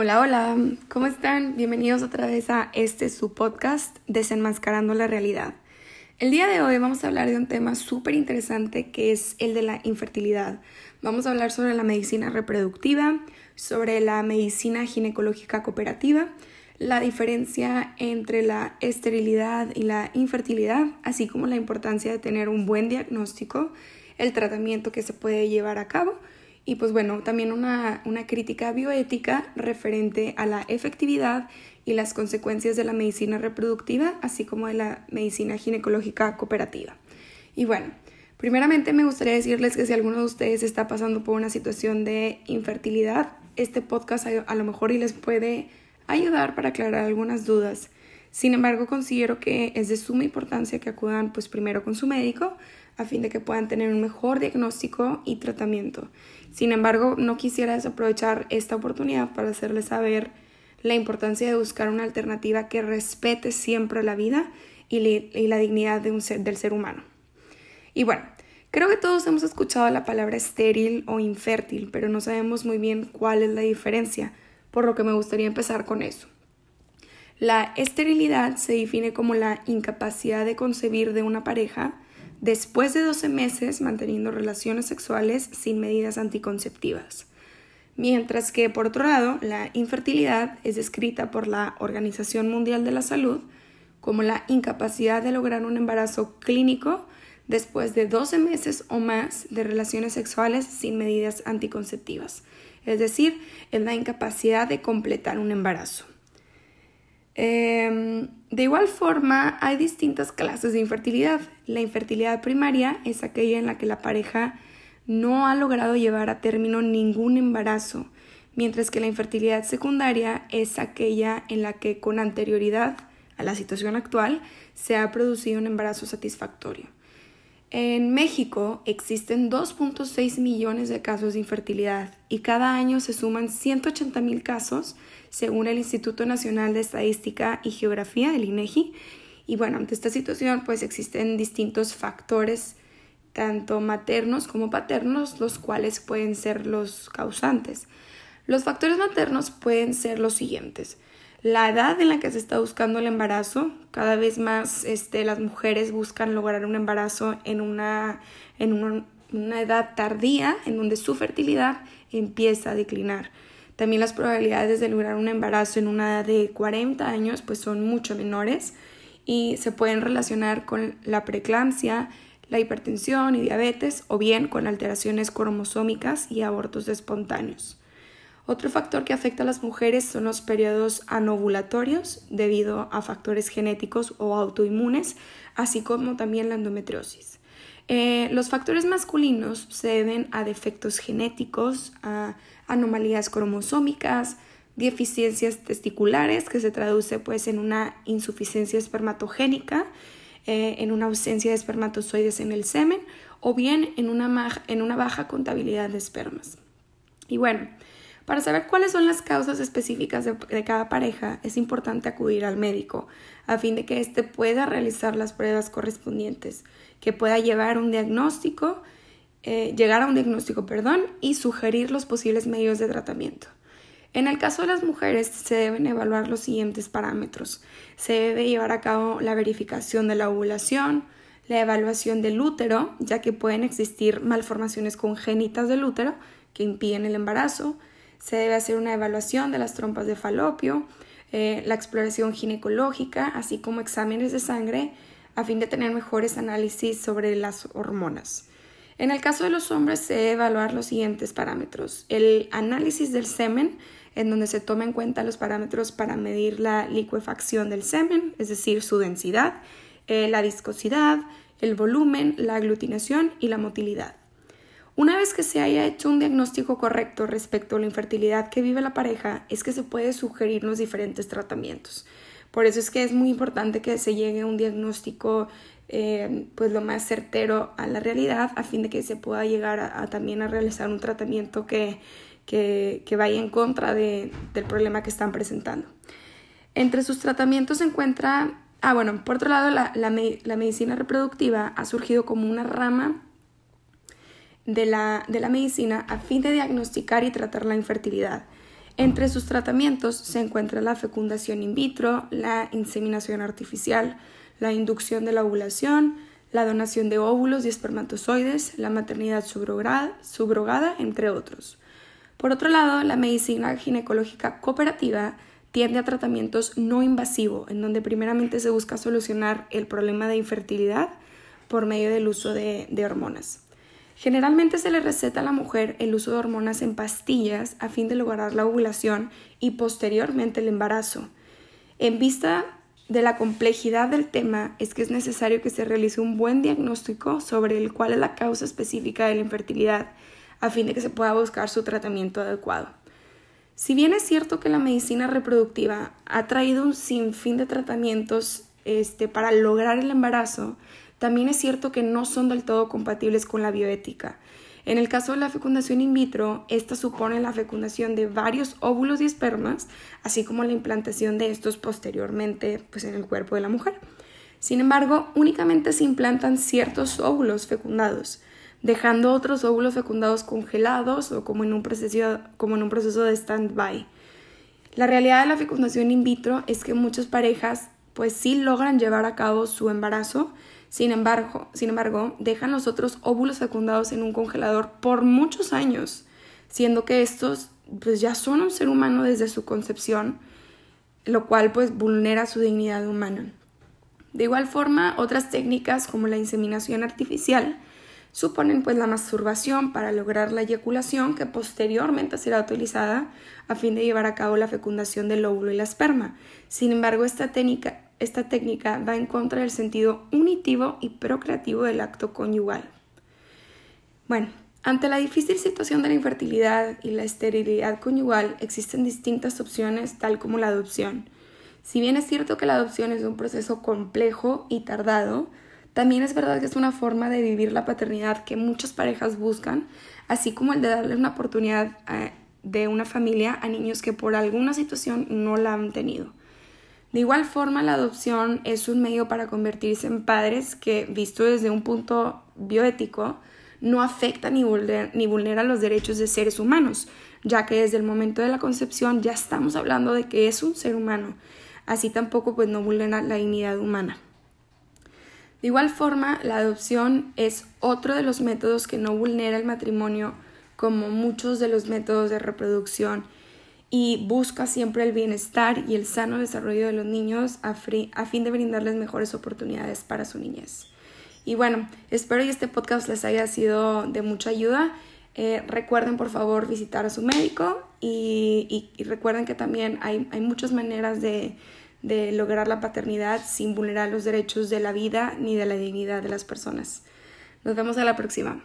Hola, hola, ¿cómo están? Bienvenidos otra vez a este su podcast, Desenmascarando la Realidad. El día de hoy vamos a hablar de un tema súper interesante que es el de la infertilidad. Vamos a hablar sobre la medicina reproductiva, sobre la medicina ginecológica cooperativa, la diferencia entre la esterilidad y la infertilidad, así como la importancia de tener un buen diagnóstico, el tratamiento que se puede llevar a cabo y pues bueno, también una, crítica bioética referente a la efectividad y las consecuencias de la medicina reproductiva, así como de la medicina ginecológica cooperativa. Y bueno, primeramente me gustaría decirles que si alguno de ustedes está pasando por una situación de infertilidad, este podcast a, lo mejor y les puede ayudar para aclarar algunas dudas. Sin embargo, considero que es de suma importancia que acudan pues primero con su médico a fin de que puedan tener un mejor diagnóstico y tratamiento. Sin embargo, no quisiera desaprovechar esta oportunidad para hacerles saber la importancia de buscar una alternativa que respete siempre la vida y, la dignidad de un ser, del ser humano. Y bueno, creo que todos hemos escuchado la palabra estéril o infértil, pero no sabemos muy bien cuál es la diferencia, por lo que me gustaría empezar con eso. La esterilidad se define como la incapacidad de concebir de una pareja después de 12 meses manteniendo relaciones sexuales sin medidas anticonceptivas. Mientras que, por otro lado, la infertilidad es descrita por la Organización Mundial de la Salud como la incapacidad de lograr un embarazo clínico después de 12 meses o más de relaciones sexuales sin medidas anticonceptivas. Es decir, es la incapacidad de completar un embarazo. Em, de igual forma, hay distintas clases de infertilidad. La infertilidad primaria es aquella en la que la pareja no ha logrado llevar a término ningún embarazo, mientras que la infertilidad secundaria es aquella en la que con anterioridad a la situación actual se ha producido un embarazo satisfactorio. En México existen 2.6 millones de casos de infertilidad y cada año se suman 180 mil casos según el Instituto Nacional de Estadística y Geografía, el INEGI. Y bueno, ante esta situación pues existen distintos factores, tanto maternos como paternos, los cuales pueden ser los causantes. Los factores maternos pueden ser los siguientes la edad en la que se está buscando el embarazo. Cada vez más este, las mujeres buscan lograr un embarazo en, una, en una, una edad tardía, en donde su fertilidad empieza a declinar. También las probabilidades de lograr un embarazo en una edad de 40 años pues son mucho menores y se pueden relacionar con la preeclampsia, la hipertensión y diabetes o bien con alteraciones cromosómicas y abortos espontáneos. Otro factor que afecta a las mujeres son los periodos anovulatorios debido a factores genéticos o autoinmunes, así como también la endometriosis. Eh, los factores masculinos se deben a defectos genéticos, a anomalías cromosómicas, deficiencias testiculares, que se traduce pues en una insuficiencia espermatogénica, eh, en una ausencia de espermatozoides en el semen o bien en una, en una baja contabilidad de espermas. Y bueno, para saber cuáles son las causas específicas de, cada pareja, es importante acudir al médico a fin de que éste pueda realizar las pruebas correspondientes, que pueda llevar un diagnóstico, eh, llegar a un diagnóstico, perdón, y sugerir los posibles medios de tratamiento. En el caso de las mujeres se deben evaluar los siguientes parámetros. Se debe llevar a cabo la verificación de la ovulación, la evaluación del útero, ya que pueden existir malformaciones congénitas del útero que impiden el embarazo, se debe hacer una evaluación de las trompas de falopio, eh, la exploración ginecológica, así como exámenes de sangre, a fin de tener mejores análisis sobre las hormonas. En el caso de los hombres se debe evaluar los siguientes parámetros. El análisis del semen, en donde se toma en cuenta los parámetros para medir la liquefacción del semen, es decir, su densidad, eh, la viscosidad, el volumen, la aglutinación y la motilidad. Una vez que se haya hecho un diagnóstico correcto respecto a la infertilidad que vive la pareja, es que se puede sugerir los diferentes tratamientos. Por eso es que es muy importante que se llegue a un diagnóstico eh, pues lo más certero a la realidad a fin de que se pueda llegar a, también a realizar un tratamiento que, vaya en contra del problema que están presentando. Entre sus tratamientos se encuentra, ah bueno, por otro lado la, la medicina reproductiva ha surgido como una rama de la, medicina a fin de diagnosticar y tratar la infertilidad. Entre sus tratamientos se encuentra la fecundación in vitro, la inseminación artificial, la inducción de la ovulación, la donación de óvulos y espermatozoides, la maternidad subrogada, entre otros. Por otro lado, la medicina ginecológica cooperativa tiende a tratamientos no invasivos, en donde primeramente se busca solucionar el problema de infertilidad por medio del uso de hormonas. Generalmente se le receta a la mujer el uso de hormonas en pastillas a fin de lograr la ovulación y posteriormente el embarazo. En vista de la complejidad del tema es que es necesario que se realice un buen diagnóstico sobre el cuál es la causa específica de la infertilidad a fin de que se pueda buscar su tratamiento adecuado. Si bien es cierto que la medicina reproductiva ha traído un sinfín de tratamientos este, para lograr el embarazo, también es cierto que no son del todo compatibles con la bioética. En el caso de la fecundación in vitro, esta supone la fecundación de varios óvulos y espermas, así como la implantación de estos posteriormente pues, en el cuerpo de la mujer. Sin embargo, únicamente se implantan ciertos óvulos fecundados, dejando otros óvulos fecundados congelados o como en un proceso, como en un proceso de stand-by. La realidad de la fecundación in vitro es que muchas parejas pues sí logran llevar a cabo su embarazo, sin embargo, sin embargo, dejan los otros óvulos fecundados en un congelador por muchos años, siendo que estos pues ya son un ser humano desde su concepción, lo cual pues vulnera su dignidad humana. De igual forma, otras técnicas como la inseminación artificial suponen pues la masturbación para lograr la eyaculación que posteriormente será utilizada a fin de llevar a cabo la fecundación del óvulo y la esperma. Sin embargo, esta técnica esta técnica va en contra del sentido unitivo y procreativo del acto conyugal. Bueno, ante la difícil situación de la infertilidad y la esterilidad conyugal existen distintas opciones tal como la adopción. Si bien es cierto que la adopción es un proceso complejo y tardado, también es verdad que es una forma de vivir la paternidad que muchas parejas buscan, así como el de darle una oportunidad eh, de una familia a niños que por alguna situación no la han tenido. De igual forma, la adopción es un medio para convertirse en padres que, visto desde un punto bioético, no afecta ni vulnera, los derechos de seres humanos, ya que desde el momento de la concepción ya estamos hablando de que es un ser humano. Así tampoco pues no vulnera la dignidad humana. De igual forma, la adopción es otro de los métodos que no vulnera el matrimonio como muchos de los métodos de reproducción y busca siempre el bienestar y el sano desarrollo de los niños a, a, fin de brindarles mejores oportunidades para su niñez. Y bueno, espero que este podcast les haya sido de mucha ayuda. Eh, recuerden por favor visitar a su médico y, y, recuerden que también hay, hay muchas maneras de, de lograr la paternidad sin vulnerar los derechos de la vida ni de la dignidad de las personas. Nos vemos a la próxima.